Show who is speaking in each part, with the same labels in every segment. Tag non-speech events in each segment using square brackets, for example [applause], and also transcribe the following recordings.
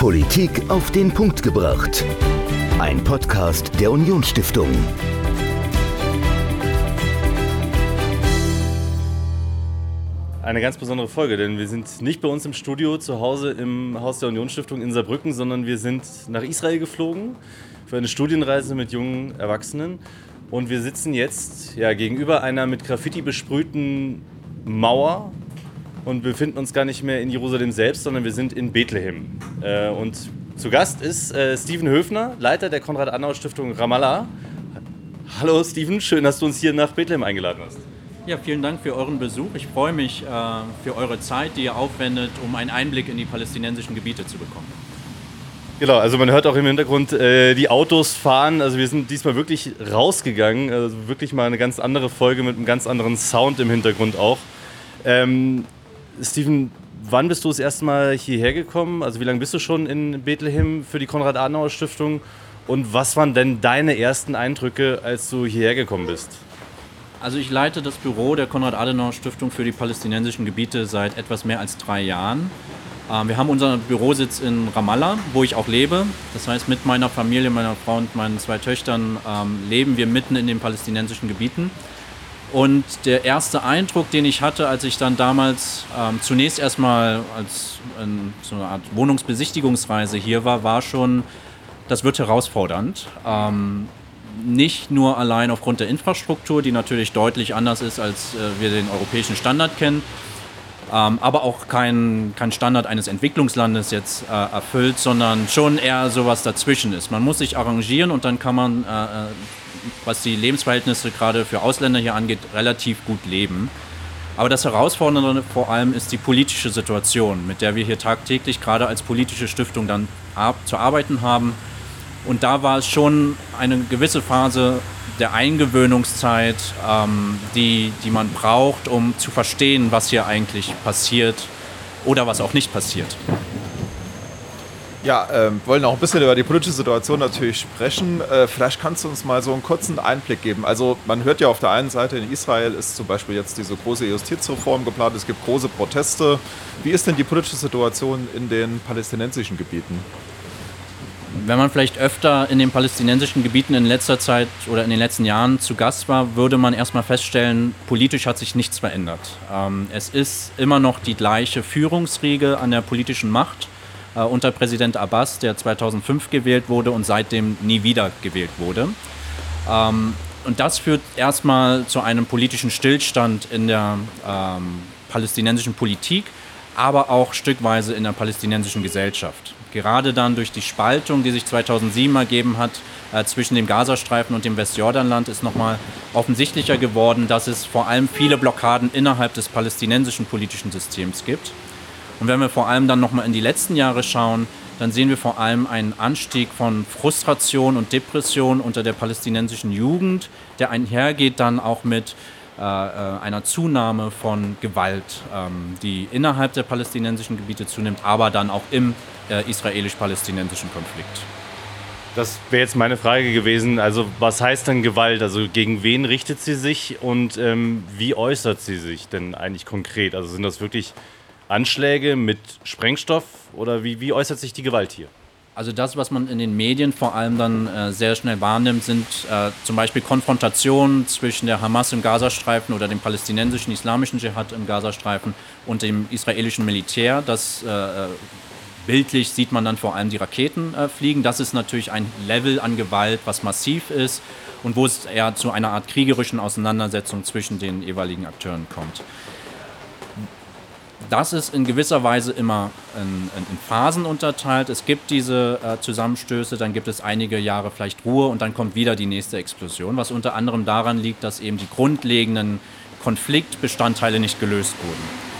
Speaker 1: Politik auf den Punkt gebracht. Ein Podcast der Unionsstiftung.
Speaker 2: Eine ganz besondere Folge, denn wir sind nicht bei uns im Studio zu Hause im Haus der Unionsstiftung in Saarbrücken, sondern wir sind nach Israel geflogen für eine Studienreise mit jungen Erwachsenen. Und wir sitzen jetzt ja, gegenüber einer mit Graffiti besprühten Mauer und befinden uns gar nicht mehr in Jerusalem selbst, sondern wir sind in Bethlehem. Äh, und zu Gast ist äh, Steven Höfner, Leiter der Konrad-Adenauer-Stiftung Ramallah. Hallo Steven, schön, dass du uns hier nach Bethlehem eingeladen hast.
Speaker 3: Ja, vielen Dank für euren Besuch. Ich freue mich äh, für eure Zeit, die ihr aufwendet, um einen Einblick in die palästinensischen Gebiete zu bekommen.
Speaker 2: Genau, also man hört auch im Hintergrund äh, die Autos fahren. Also wir sind diesmal wirklich rausgegangen. Also wirklich mal eine ganz andere Folge mit einem ganz anderen Sound im Hintergrund auch. Ähm, Steven, wann bist du das erste Mal hierher gekommen? Also wie lange bist du schon in Bethlehem für die Konrad-Adenauer-Stiftung? Und was waren denn deine ersten Eindrücke, als du hierher gekommen bist?
Speaker 3: Also ich leite das Büro der Konrad-Adenauer-Stiftung für die palästinensischen Gebiete seit etwas mehr als drei Jahren. Ähm, wir haben unseren Bürositz in Ramallah, wo ich auch lebe. Das heißt, mit meiner Familie, meiner Frau und meinen zwei Töchtern ähm, leben wir mitten in den palästinensischen Gebieten. Und der erste Eindruck, den ich hatte, als ich dann damals ähm, zunächst erstmal als ähm, so eine Art Wohnungsbesichtigungsreise hier war, war schon, das wird herausfordernd. Ähm, nicht nur allein aufgrund der Infrastruktur, die natürlich deutlich anders ist, als äh, wir den europäischen Standard kennen, ähm, aber auch kein, kein Standard eines Entwicklungslandes jetzt äh, erfüllt, sondern schon eher sowas dazwischen ist. Man muss sich arrangieren und dann kann man äh, äh was die Lebensverhältnisse gerade für Ausländer hier angeht, relativ gut leben. Aber das Herausfordernde vor allem ist die politische Situation, mit der wir hier tagtäglich gerade als politische Stiftung dann zu arbeiten haben. Und da war es schon eine gewisse Phase der Eingewöhnungszeit, ähm, die, die man braucht, um zu verstehen, was hier eigentlich passiert oder was auch nicht passiert.
Speaker 4: Ja, ähm, wollen auch ein bisschen über die politische Situation natürlich sprechen. Äh, vielleicht kannst du uns mal so einen kurzen Einblick geben. Also man hört ja auf der einen Seite, in Israel ist zum Beispiel jetzt diese große Justizreform geplant, es gibt große Proteste. Wie ist denn die politische Situation in den palästinensischen Gebieten?
Speaker 3: Wenn man vielleicht öfter in den palästinensischen Gebieten in letzter Zeit oder in den letzten Jahren zu Gast war, würde man erstmal feststellen, politisch hat sich nichts verändert. Ähm, es ist immer noch die gleiche Führungsriege an der politischen Macht äh, unter Präsident Abbas, der 2005 gewählt wurde und seitdem nie wieder gewählt wurde. Ähm, und das führt erstmal zu einem politischen Stillstand in der ähm, palästinensischen Politik, aber auch stückweise in der palästinensischen Gesellschaft. Gerade dann durch die Spaltung, die sich 2007 ergeben hat äh, zwischen dem Gazastreifen und dem Westjordanland, ist nochmal offensichtlicher geworden, dass es vor allem viele Blockaden innerhalb des palästinensischen politischen Systems gibt. Und wenn wir vor allem dann nochmal in die letzten Jahre schauen, dann sehen wir vor allem einen Anstieg von Frustration und Depression unter der palästinensischen Jugend, der einhergeht dann auch mit äh, äh, einer Zunahme von Gewalt, ähm, die innerhalb der palästinensischen Gebiete zunimmt, aber dann auch im äh, israelisch-palästinensischen Konflikt.
Speaker 2: Das wäre jetzt meine Frage gewesen. Also was heißt denn Gewalt? Also gegen wen richtet sie sich und ähm, wie äußert sie sich denn eigentlich konkret? Also sind das wirklich Anschläge mit Sprengstoff oder wie, wie äußert sich die Gewalt hier?
Speaker 3: Also das, was man in den Medien vor allem dann äh, sehr schnell wahrnimmt, sind äh, zum Beispiel Konfrontationen zwischen der Hamas im Gazastreifen oder dem palästinensischen islamischen Dschihad im Gazastreifen und dem israelischen Militär. Das äh, äh bildlich sieht man dann vor allem die Raketen äh, fliegen. Das ist natürlich ein Level an Gewalt, was massiv ist und wo es eher zu einer Art kriegerischen Auseinandersetzung zwischen den jeweiligen Akteuren kommt das ist in gewisser Weise immer in, in, in Phasen unterteilt. Es gibt diese äh, Zusammenstöße, dann gibt es einige Jahre vielleicht Ruhe und dann kommt wieder die nächste Explosion, was unter anderem daran liegt, dass eben die grundlegenden Konfliktbestandteile nicht gelöst wurden.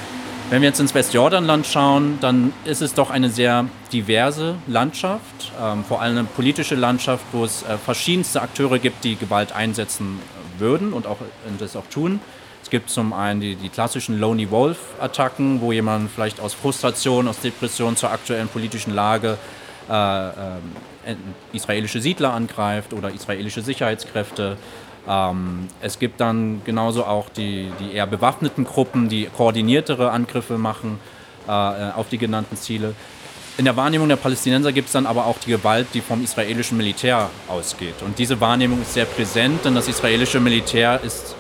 Speaker 3: Wenn wir jetzt ins Westjordanland schauen, dann ist es doch eine sehr diverse Landschaft, ähm, vor allem eine politische Landschaft, wo es äh, verschiedenste Akteure gibt, die Gewalt einsetzen würden und auch, und das auch tun. Es gibt zum einen die, die klassischen Lonely Wolf-Attacken, wo jemand vielleicht aus Frustration, aus Depression zur aktuellen politischen Lage äh, äh, israelische Siedler angreift oder israelische Sicherheitskräfte. Ähm, es gibt dann genauso auch die, die eher bewaffneten Gruppen, die koordiniertere Angriffe machen äh, auf die genannten Ziele. In der Wahrnehmung der Palästinenser gibt es dann aber auch die Gewalt, die vom israelischen Militär ausgeht. Und diese Wahrnehmung ist sehr präsent, denn das israelische Militär ist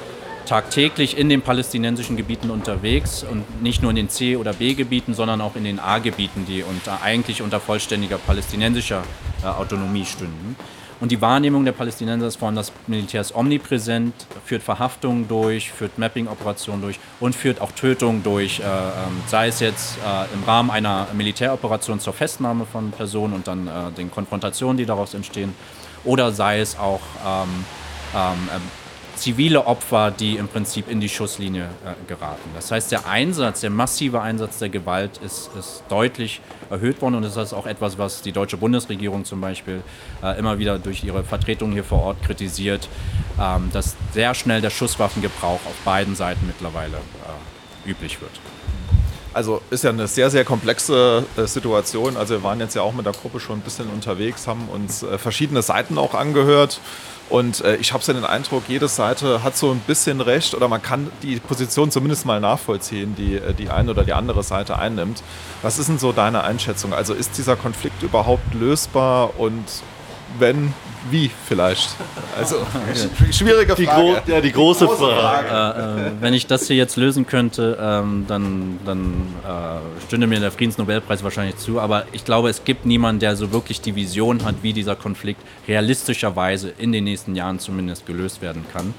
Speaker 3: tagtäglich in den palästinensischen Gebieten unterwegs und nicht nur in den C- oder B-Gebieten, sondern auch in den A-Gebieten, die unter, eigentlich unter vollständiger palästinensischer äh, Autonomie stünden. Und die Wahrnehmung der Palästinenser ist vor allem, das Militär ist omnipräsent, führt Verhaftungen durch, führt Mapping-Operationen durch und führt auch Tötungen durch, äh, ähm, sei es jetzt äh, im Rahmen einer Militäroperation zur Festnahme von Personen und dann äh, den Konfrontationen, die daraus entstehen, oder sei es auch ähm, ähm, zivile Opfer, die im Prinzip in die Schusslinie äh, geraten. Das heißt, der Einsatz, der massive Einsatz der Gewalt ist, ist deutlich erhöht worden und das ist auch etwas, was die deutsche Bundesregierung zum Beispiel äh, immer wieder durch ihre Vertretung hier vor Ort kritisiert, ähm, dass sehr schnell der Schusswaffengebrauch auf beiden Seiten mittlerweile äh, üblich wird.
Speaker 4: Also ist ja eine sehr, sehr komplexe äh, Situation. Also wir waren jetzt ja auch mit der Gruppe schon ein bisschen unterwegs, haben uns äh, verschiedene Seiten auch angehört und äh, ich habe so den Eindruck, jede Seite hat so ein bisschen recht oder man kann die Position zumindest mal nachvollziehen, die äh, die eine oder die andere Seite einnimmt. Was ist denn so deine Einschätzung? Also ist dieser Konflikt überhaupt lösbar und wenn, wie vielleicht? Also [laughs] schwierige
Speaker 2: die
Speaker 4: Frage.
Speaker 2: ja, die große, große Frage.
Speaker 3: Frage. Äh, äh, wenn ich das hier jetzt lösen könnte, ähm, dann, dann äh, stünde mir der Friedensnobelpreis wahrscheinlich zu. Aber ich glaube, es gibt niemanden, der so wirklich die Vision hat, wie dieser Konflikt realistischerweise in den nächsten Jahren zumindest gelöst werden kann.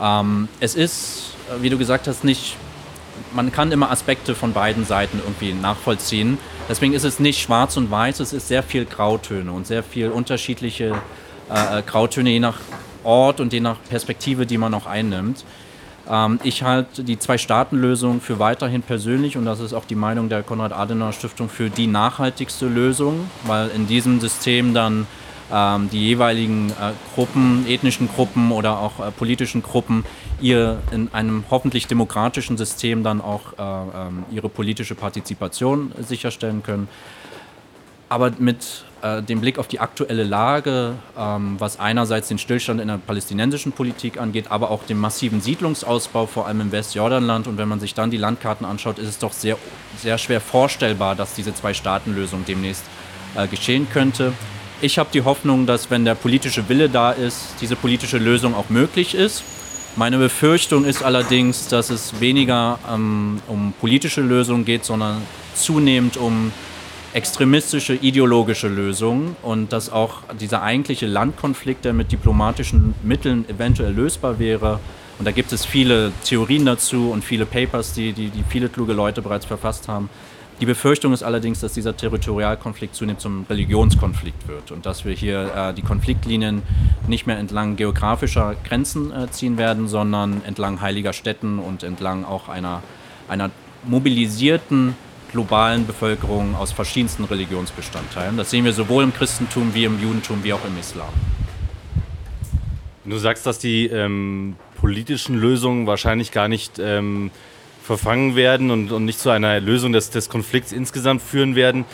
Speaker 3: Ähm, es ist, wie du gesagt hast, nicht man kann immer Aspekte von beiden Seiten irgendwie nachvollziehen. Deswegen ist es nicht schwarz und weiß, es ist sehr viel Grautöne und sehr viel unterschiedliche äh, äh, Grautöne, je nach Ort und je nach Perspektive, die man auch einnimmt. Ähm, ich halte die Zwei-Staaten-Lösung für weiterhin persönlich und das ist auch die Meinung der Konrad-Adenauer-Stiftung für die nachhaltigste Lösung, weil in diesem System dann die jeweiligen äh, Gruppen, ethnischen Gruppen oder auch äh, politischen Gruppen ihr in einem hoffentlich demokratischen System dann auch äh, ähm, ihre politische Partizipation sicherstellen können. Aber mit dem Blick auf die aktuelle Lage, ähm, was einerseits den Stillstand in der palästinensischen Politik angeht, aber auch den massiven Siedlungsausbau, vor allem im Westjordanland. Und wenn man sich dann die Landkarten anschaut, ist es doch sehr, sehr schwer vorstellbar, dass diese Zwei-Staaten-Lösung demnächst geschehen könnte. Ich habe die Hoffnung, dass wenn der politische Wille da ist, diese politische Lösung auch möglich ist. Meine Befürchtung ist allerdings, dass es weniger ähm, um politische Lösungen geht, sondern zunehmend um extremistische ideologische Lösungen und dass auch dieser eigentliche Landkonflikt, der mit diplomatischen Mitteln eventuell lösbar wäre, und da gibt es viele Theorien dazu und viele Papers, die, die, die viele kluge Leute bereits verfasst haben, die Befürchtung ist allerdings, dass dieser Territorialkonflikt zunehmend zum Religionskonflikt wird und dass wir hier äh, die Konfliktlinien nicht mehr entlang geografischer Grenzen äh, ziehen werden, sondern entlang heiliger Städten und entlang auch einer, einer mobilisierten globalen Bevölkerung aus verschiedensten Religionsbestandteilen. Das sehen wir sowohl im Christentum wie im Judentum wie auch im Islam.
Speaker 2: Du sagst, dass die ähm, politischen Lösungen wahrscheinlich gar nicht ähm, verfangen werden und, und nicht zu einer Lösung des, des Konflikts insgesamt führen werden.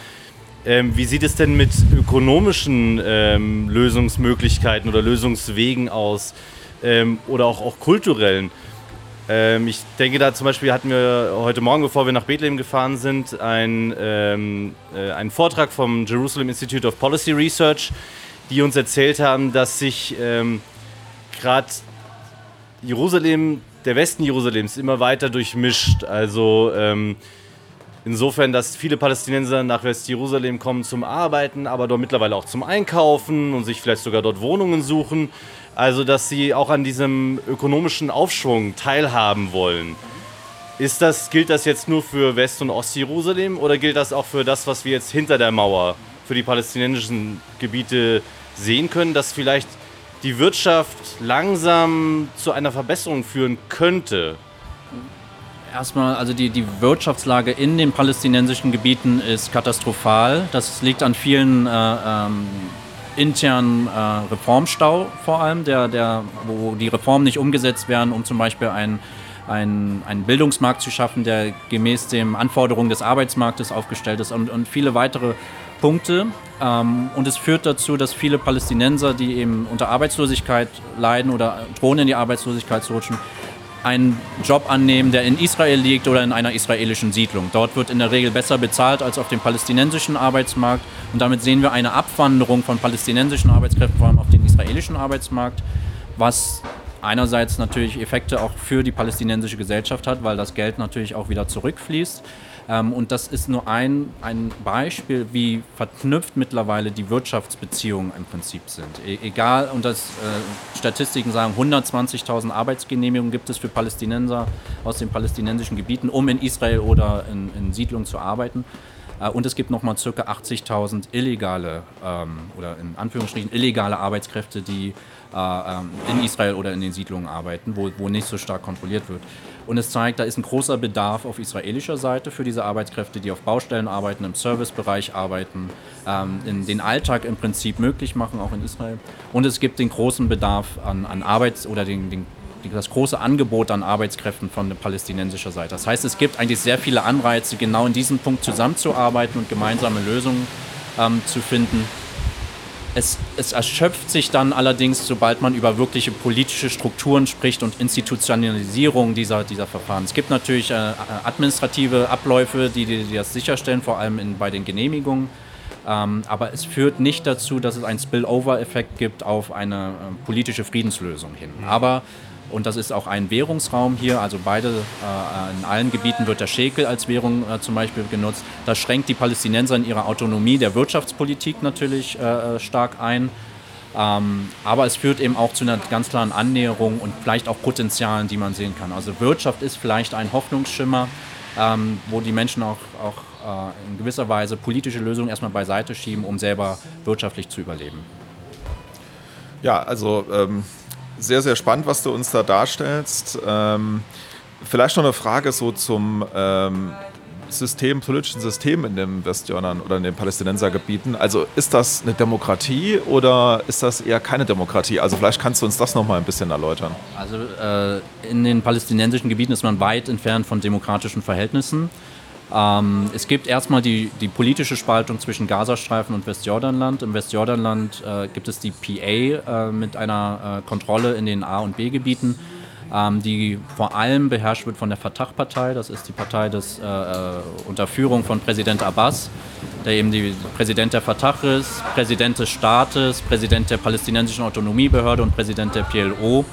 Speaker 2: Ähm, wie sieht es denn mit ökonomischen ähm, Lösungsmöglichkeiten oder Lösungswegen aus ähm, oder auch, auch kulturellen? Ähm, ich denke da zum Beispiel hatten wir heute Morgen, bevor wir nach Bethlehem gefahren sind, ein, ähm, äh, einen Vortrag vom Jerusalem Institute of Policy Research, die uns erzählt haben, dass sich ähm, gerade Jerusalem der Westen Jerusalems immer weiter durchmischt. Also ähm, insofern, dass viele Palästinenser nach Westjerusalem kommen zum Arbeiten, aber dort mittlerweile auch zum Einkaufen und sich vielleicht sogar dort Wohnungen suchen. Also dass sie auch an diesem ökonomischen Aufschwung teilhaben wollen. Ist das, gilt das jetzt nur für West- und Ostjerusalem oder gilt das auch für das, was wir jetzt hinter der Mauer, für die palästinensischen Gebiete sehen können, dass vielleicht die Wirtschaft langsam zu einer Verbesserung führen könnte?
Speaker 3: Erstmal, also die, die Wirtschaftslage in den palästinensischen Gebieten ist katastrophal. Das liegt an vielen äh, ähm, internen äh, Reformstau vor allem, der, der, wo die Reformen nicht umgesetzt werden, um zum Beispiel ein einen, Bildungsmarkt zu schaffen, der gemäß den Anforderungen des Arbeitsmarktes aufgestellt ist und, und viele weitere Punkte. Ähm, und es führt dazu, dass viele Palästinenser, die eben unter Arbeitslosigkeit leiden oder drohen in die Arbeitslosigkeit zu rutschen, einen Job annehmen, der in Israel liegt oder in einer israelischen Siedlung. Dort wird in der Regel besser bezahlt als auf dem palästinensischen Arbeitsmarkt und damit sehen wir eine Abwanderung von palästinensischen Arbeitskräften vor allem auf den israelischen Arbeitsmarkt, was einerseits natürlich Effekte auch für die palästinensische Gesellschaft hat, weil das Geld natürlich auch wieder zurückfließt. Ähm, und das ist nur ein, ein Beispiel, wie verknüpft mittlerweile die Wirtschaftsbeziehungen im Prinzip sind. E egal, und das äh, Statistiken sagen, 120.000 Arbeitsgenehmigungen gibt es für Palästinenser aus den palästinensischen Gebieten, um in Israel oder in, in Siedlungen zu arbeiten. Äh, und es gibt nochmal ca. 80.000 illegale ähm, oder in Anführungsstrichen illegale Arbeitskräfte, die äh, ähm, in Israel oder in den Siedlungen arbeiten, wo, wo nicht so stark kontrolliert wird. Und es zeigt, da ist ein großer Bedarf auf israelischer Seite für diese Arbeitskräfte, die auf Baustellen arbeiten, im Servicebereich arbeiten, ähm, in den Alltag im Prinzip möglich machen, auch in Israel. Und es gibt den großen Bedarf an, an Arbeits- oder den, den das große Angebot an Arbeitskräften von der palästinensischer Seite. Das heißt, es gibt eigentlich sehr viele Anreize, genau in diesem Punkt zusammenzuarbeiten und gemeinsame Lösungen ähm, zu finden. Es, es, erschöpft sich dann allerdings, sobald man über wirkliche politische Strukturen spricht und Institutionalisierung dieser, dieser Verfahren. Es gibt natürlich äh, administrative Abläufe, die, die, das sicherstellen, vor allem in, bei den Genehmigungen. Ähm, aber es führt nicht dazu, dass es einen Spillover-Effekt gibt auf eine äh, politische Friedenslösung hin. Mhm. Aber und das ist auch ein Währungsraum hier, also beide, äh, in allen Gebieten wird der Schekel als Währung äh, zum Beispiel genutzt. Das schränkt die Palästinenser in ihrer Autonomie der Wirtschaftspolitik natürlich äh, stark ein. Ähm, aber es führt eben auch zu einer ganz klaren Annäherung und vielleicht auch Potenzialen, die man sehen kann. Also Wirtschaft ist vielleicht ein Hoffnungsschimmer, ähm, wo die Menschen auch, auch äh, in gewisser Weise politische Lösungen erstmal beiseite schieben, um selber wirtschaftlich zu überleben.
Speaker 4: Ja, also ähm sehr, sehr spannend, was du uns da darstellst. Ähm, vielleicht noch eine Frage so zum ähm, System, politischen System in den Westjordan oder in den Palästinensergebieten. Also ist das eine Demokratie oder ist das eher keine Demokratie? Also vielleicht kannst du uns das noch mal ein bisschen erläutern.
Speaker 3: Also äh, in den palästinensischen Gebieten ist man weit entfernt von demokratischen Verhältnissen. Ähm, es gibt erstmal die, die politische Spaltung zwischen Gazastreifen und Westjordanland. Im Westjordanland äh, gibt es die PA äh, mit einer äh, Kontrolle in den A- und B-Gebieten, ähm, die vor allem beherrscht wird von der Fatah-Partei. Das ist die Partei des, äh, äh, unter Führung von Präsident Abbas, der eben die Präsident der Fatah ist, Präsident des Staates, Präsident der palästinensischen Autonomiebehörde und Präsident der PLO.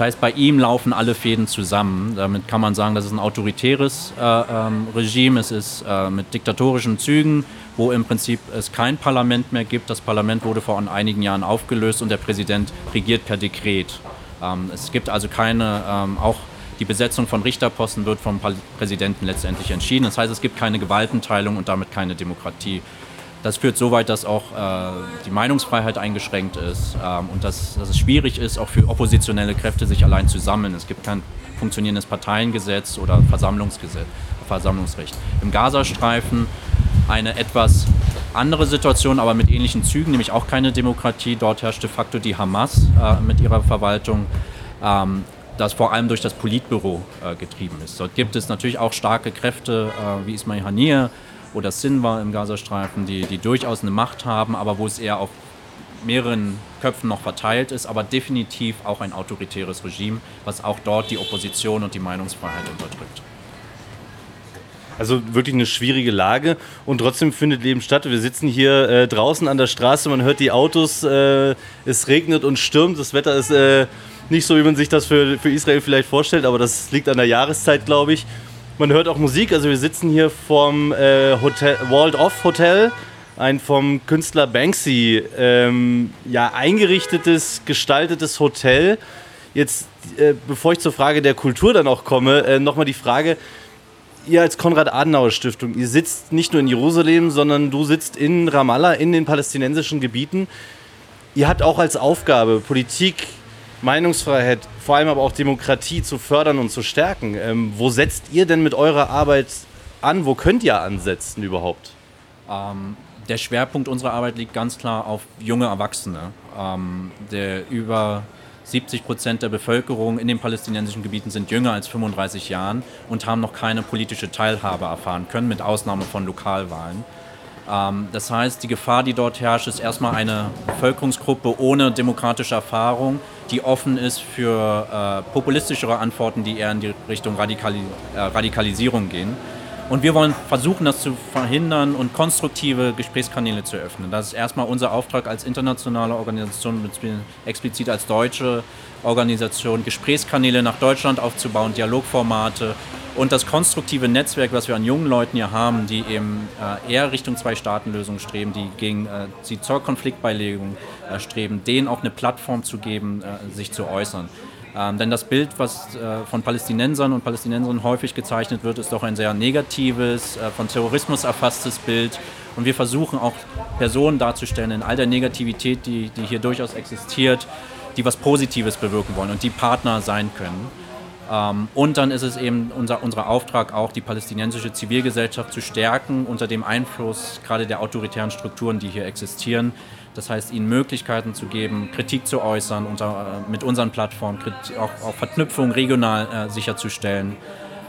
Speaker 3: Das heißt, bei ihm laufen alle Fäden zusammen. Damit kann man sagen, das ist ein autoritäres äh, ähm, Regime. Es ist äh, mit diktatorischen Zügen, wo im Prinzip es kein Parlament mehr gibt. Das Parlament wurde vor einigen Jahren aufgelöst und der Präsident regiert per Dekret. Ähm, es gibt also keine, ähm, auch die Besetzung von Richterposten wird vom Präsidenten letztendlich entschieden. Das heißt, es gibt keine Gewaltenteilung und damit keine Demokratie. Das führt so weit, dass auch äh, die Meinungsfreiheit eingeschränkt ist ähm, und dass, dass, es schwierig ist, auch für oppositionelle Kräfte sich allein zu sammeln. Es gibt kein funktionierendes Parteiengesetz oder Versammlungsgesetz, Versammlungsrecht. Im Gazastreifen eine etwas andere Situation, aber mit ähnlichen Zügen, nämlich auch keine Demokratie. Dort herrscht de facto die Hamas äh, mit ihrer Verwaltung. Ähm, das vor allem durch das Politbüro äh, getrieben ist. Dort gibt es natürlich auch starke Kräfte äh, wie Ismail Haniyeh, oder Sinwar im Gazastreifen, die, die durchaus eine Macht haben, aber wo es eher auf mehreren Köpfen noch verteilt ist, aber definitiv auch ein autoritäres Regime, was auch dort die Opposition und die Meinungsfreiheit unterdrückt.
Speaker 2: Also wirklich eine schwierige Lage und trotzdem findet Leben statt. Wir sitzen hier äh, draußen an der Straße, man hört die Autos, äh, es regnet und stürmt, das Wetter ist äh, nicht so, wie man sich das für, für Israel vielleicht vorstellt, aber das liegt an der Jahreszeit, glaube ich. Man hört auch Musik, also wir sitzen hier vom äh, Hotel, Walled Off Hotel, ein vom Künstler Banksy ähm, ja, eingerichtetes, gestaltetes Hotel. Jetzt, äh, bevor ich zur Frage der Kultur dann auch komme, äh, nochmal die Frage, ihr als Konrad-Adenauer-Stiftung, ihr sitzt nicht nur in Jerusalem, sondern du sitzt in Ramallah, in den palästinensischen Gebieten. Ihr habt auch als Aufgabe, Politik Meinungsfreiheit, vor allem aber auch Demokratie zu fördern und zu stärken. Ähm, wo setzt ihr denn mit eurer Arbeit an? Wo könnt ihr ansetzen überhaupt?
Speaker 3: Ähm, der Schwerpunkt unserer Arbeit liegt ganz klar auf junge Erwachsene. Ähm, der über 70 Prozent der Bevölkerung in den palästinensischen Gebieten sind jünger als 35 Jahren und haben noch keine politische Teilhabe erfahren können, mit Ausnahme von Lokalwahlen. Ähm, das heißt, die Gefahr, die dort herrscht, ist erstmal eine Bevölkerungsgruppe ohne demokratische Erfahrung, die offen ist für äh, populistischere Antworten, die eher in die Richtung Radikali äh, Radikalisierung gehen. Und wir wollen versuchen, das zu verhindern und konstruktive Gesprächskanäle zu öffnen. Das ist erstmal unser Auftrag als internationale Organisation, explizit als deutsche Organisation, Gesprächskanäle nach Deutschland aufzubauen, Dialogformate und das konstruktive Netzwerk, was wir an jungen Leuten hier haben, die eben äh, eher Richtung Zwei-Staaten-Lösung streben, die gegen äh, die zur Konfliktbeilegung äh, streben, denen auch eine Plattform zu geben, sich zu äußern. Ähm, denn das Bild, was äh, von Palästinensern und Palästinensern häufig gezeichnet wird, ist doch ein sehr negatives, äh, von Terrorismus erfasstes Bild. Und wir versuchen auch Personen darzustellen in all der Negativität, die, die hier durchaus existiert, die was Positives bewirken wollen und die Partner sein können. Ähm, und dann ist es eben unser, unser Auftrag auch, die palästinensische Zivilgesellschaft zu stärken unter dem Einfluss gerade der autoritären Strukturen, die hier existieren. Das heißt, ihnen Möglichkeiten zu geben, Kritik zu äußern, unter, äh, mit unseren Plattformen auch, auch Verknüpfungen regional äh, sicherzustellen.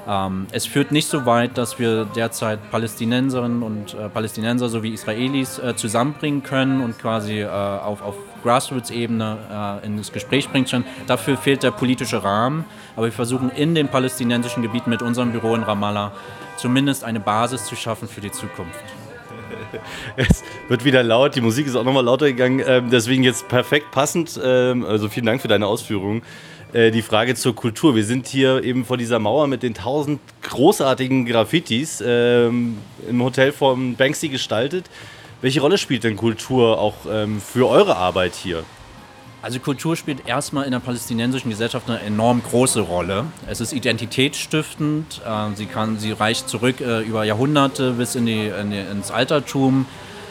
Speaker 3: Ähm, es führt nicht so weit, dass wir derzeit Palästinenserinnen und äh, Palästinenser sowie Israelis äh, zusammenbringen können und quasi äh, auf, auf Grassroots-Ebene äh, ins Gespräch bringen können. Dafür fehlt der politische Rahmen. Aber wir versuchen in den palästinensischen Gebieten mit unserem Büro in Ramallah zumindest eine Basis zu schaffen für die Zukunft. [laughs]
Speaker 2: Es wird wieder laut, die Musik ist auch nochmal lauter gegangen, ähm, deswegen jetzt perfekt passend. Ähm, also vielen Dank für deine Ausführungen. Äh, die Frage zur Kultur. Wir sind hier eben vor dieser Mauer mit den tausend großartigen Graffitis ähm, im Hotel von Banksy gestaltet. Welche Rolle spielt denn Kultur auch für eure Arbeit hier?
Speaker 3: Also Kultur spielt erstmal in der palästinensischen Gesellschaft eine enorm große Rolle. Es ist identitätsstiftend, äh, sie, kann, sie reicht zurück äh, über Jahrhunderte bis in die, in die, ins Altertum.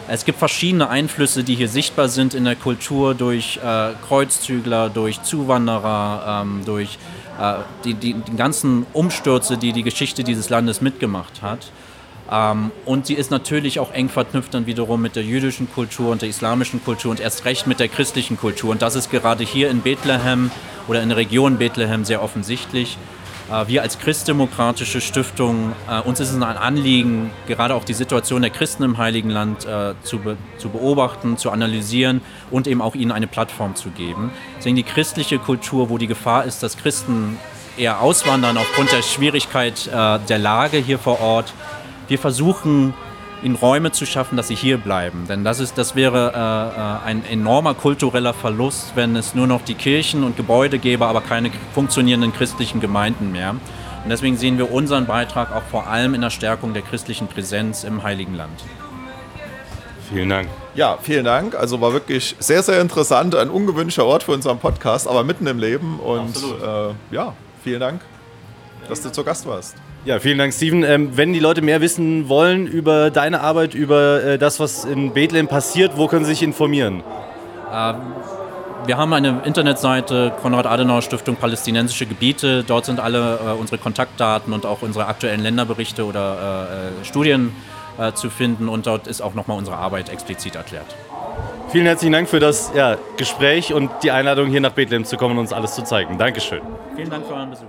Speaker 3: Es gibt verschiedene Einflüsse, die hier sichtbar sind in der Kultur durch äh, Kreuzzügler, durch Zuwanderer, ähm, durch äh, die, die, die ganzen Umstürze, die die Geschichte dieses Landes mitgemacht hat. Ähm, und sie ist natürlich auch eng verknüpft dann wiederum mit der jüdischen Kultur und der islamischen Kultur und erst recht mit der christlichen Kultur. Und das ist gerade hier in Bethlehem oder in der Region Bethlehem sehr offensichtlich. Äh, wir als christdemokratische Stiftung, äh, uns ist es ein Anliegen, gerade auch die Situation der Christen im Heiligen Land äh, zu, be zu beobachten, zu analysieren und eben auch ihnen eine Plattform zu geben. Deswegen die christliche Kultur, wo die Gefahr ist, dass Christen eher auswandern aufgrund der Schwierigkeit der Lage hier vor Ort, wir versuchen, ihnen Räume zu schaffen, dass sie hier bleiben. Denn das, ist, das wäre äh, äh, ein enormer kultureller Verlust, wenn es nur noch die Kirchen und Gebäude gäbe, aber keine funktionierenden christlichen Gemeinden mehr. Und deswegen sehen wir unseren Beitrag auch vor allem in der Stärkung der christlichen Präsenz im Heiligen Land.
Speaker 2: Vielen Dank.
Speaker 4: Ja, vielen Dank. Also war wirklich sehr, sehr interessant, ein ungewöhnlicher Ort für unseren Podcast, aber mitten im Leben. Und äh, ja, vielen Dank, dass du zu Gast warst.
Speaker 2: Ja, vielen Dank, Steven. Ähm, wenn die Leute mehr wissen wollen über deine Arbeit, über äh, das, was in Bethlehem passiert, wo können sie sich informieren?
Speaker 3: Ähm, wir haben eine Internetseite, Konrad-Adenauer-Stiftung Palästinensische Gebiete. Dort sind alle äh, unsere Kontaktdaten und auch unsere aktuellen Länderberichte oder äh, äh Studien äh, zu finden. Und dort ist auch nochmal unsere Arbeit explizit erklärt.
Speaker 2: Vielen herzlichen Dank für das ja, Gespräch und die Einladung, hier nach Bethlehem zu kommen und uns alles zu zeigen. Dankeschön.
Speaker 3: Vielen Dank für euren Besuch.